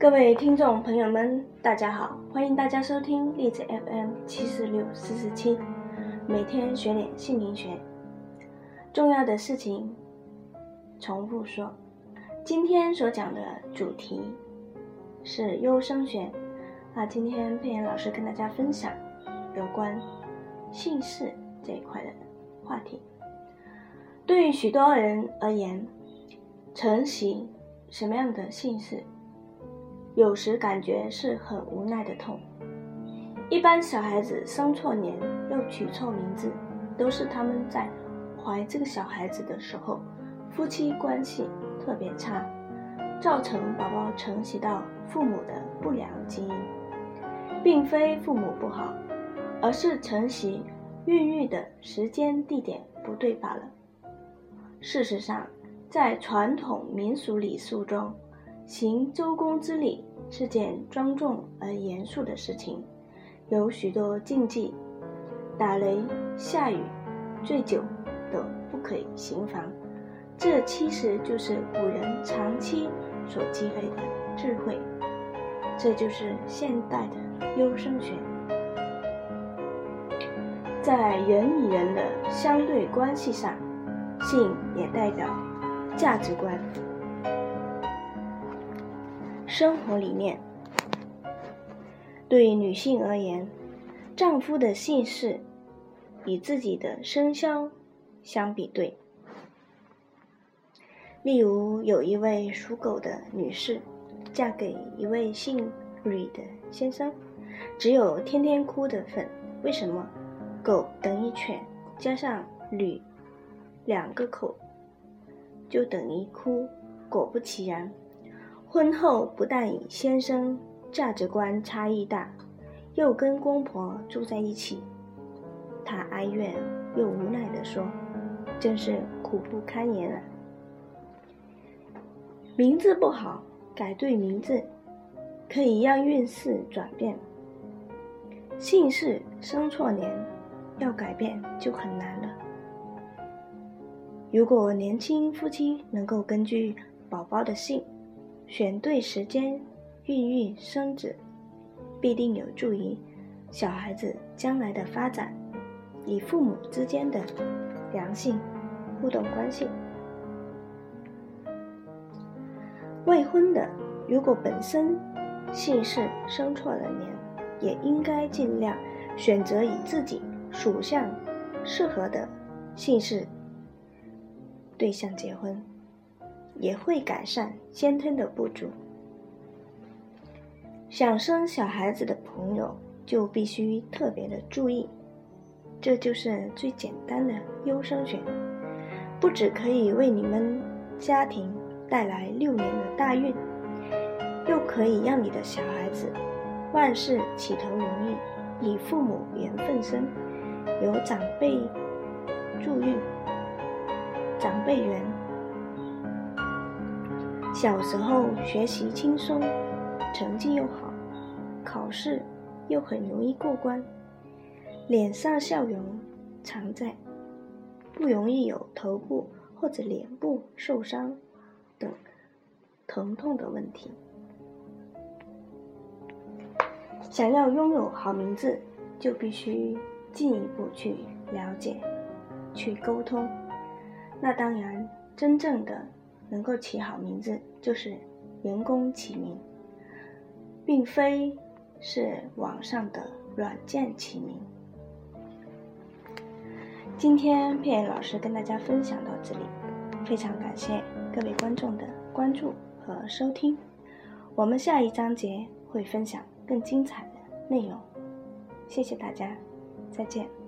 各位听众朋友们，大家好，欢迎大家收听荔枝 FM 七四六四四七，每天学点姓名学，重要的事情重复说。今天所讲的主题是优生学，那今天佩妍老师跟大家分享有关姓氏这一块的话题。对于许多人而言，承袭什么样的姓氏？有时感觉是很无奈的痛。一般小孩子生错年又取错名字，都是他们在怀这个小孩子的时候，夫妻关系特别差，造成宝宝承袭到父母的不良基因，并非父母不好，而是承袭孕育的时间地点不对罢了。事实上，在传统民俗礼数中，行周公之礼是件庄重而严肃的事情，有许多禁忌，打雷、下雨、醉酒等不可以行房。这其实就是古人长期所积累的智慧，这就是现代的优生学。在人与人的相对关系上，性也代表价值观。生活理念，对女性而言，丈夫的姓氏与自己的生肖相比对。例如，有一位属狗的女士，嫁给一位姓吕的先生，只有天天哭的份。为什么？狗等于犬，加上吕两个口，就等于哭。果不其然。婚后不但与先生价值观差异大，又跟公婆住在一起，她哀怨又无奈地说：“真是苦不堪言啊！”名字不好，改对名字可以让运势转变；姓氏生错年，要改变就很难了。如果年轻夫妻能够根据宝宝的姓，选对时间孕育生子，必定有助于小孩子将来的发展，与父母之间的良性互动关系。未婚的如果本身姓氏生错了年，也应该尽量选择与自己属相适合的姓氏对象结婚。也会改善先天的不足。想生小孩子的朋友就必须特别的注意，这就是最简单的优生学，不只可以为你们家庭带来六年的大运，又可以让你的小孩子万事起头容易，与父母缘分深，有长辈助运，长辈缘。小时候学习轻松，成绩又好，考试又很容易过关，脸上笑容常在，不容易有头部或者脸部受伤等疼痛的问题。想要拥有好名字，就必须进一步去了解、去沟通。那当然，真正的。能够起好名字，就是人工起名，并非是网上的软件起名。今天佩妍老师跟大家分享到这里，非常感谢各位观众的关注和收听。我们下一章节会分享更精彩的内容，谢谢大家，再见。